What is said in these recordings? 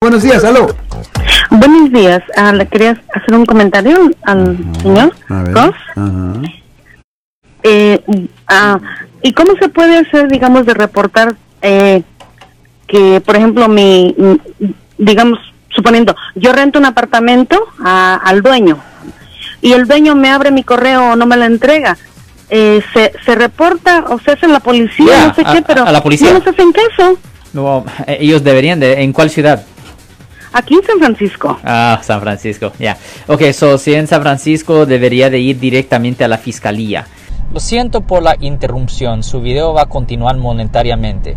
Buenos días, aló. Buenos días. Ah, le quería hacer un comentario al señor A ver. Ross. Ajá. Eh, ah, ¿Y cómo se puede hacer, digamos, de reportar eh, que, por ejemplo, mi, digamos, suponiendo, yo rento un apartamento a- al dueño y el dueño me abre mi correo o no me lo entrega? Eh, se, se reporta o se hace en la policía, Ya, no sé a- qué, pero a la policía. no nos hacen caso. No, eh, ellos deberían de... ¿En cuál ciudad? Aquí en San Francisco. Ah, San Francisco, ya. Ok, so si en San Francisco debería de ir directamente a la fiscalía. Lo siento por la interrupción, su video va a continuar monetariamente.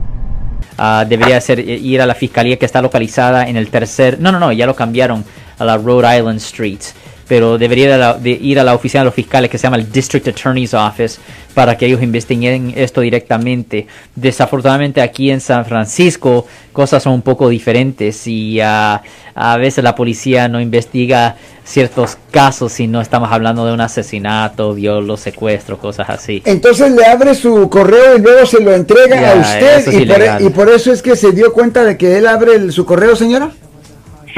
Ah, debería ser eh, ir a la fiscalía que está localizada en el tercer... No, no, no, ya lo cambiaron a la Rhode Island Street. Pero debería de la- de ir a la oficina de los fiscales que se llama el District Attorney's Office para que ellos investiguen esto directamente. Desafortunadamente aquí en San Francisco cosas son un poco diferentes y ah, a veces la policía no investiga ciertos casos si no estamos hablando de un asesinato, violo, secuestro, cosas así. Entonces le abre su correo y luego se lo entrega a usted y por, e- y por eso es que se dio cuenta de que él abre el- su correo, señora.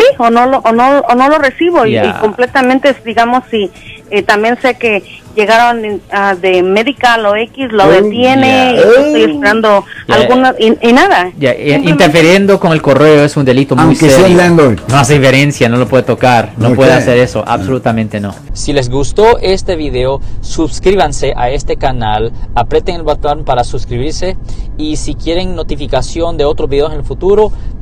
Sí, o no lo, o no, o no lo recibo y- Ya. y, completamente, digamos, si eh, también sé que llegaron ah, de medical o X, lo Oh, detiene, ya. y estoy esperando Ya. alguna, y, y nada. Interfiriendo con el correo es un delito muy Aunque sea serio. landlord. No hace diferencia, no lo puede tocar, no Ok. puede hacer eso, absolutamente no. Si les gustó este video, suscríbanse a este canal, aprieten el botón para suscribirse y si quieren notificación de otros videos en el futuro,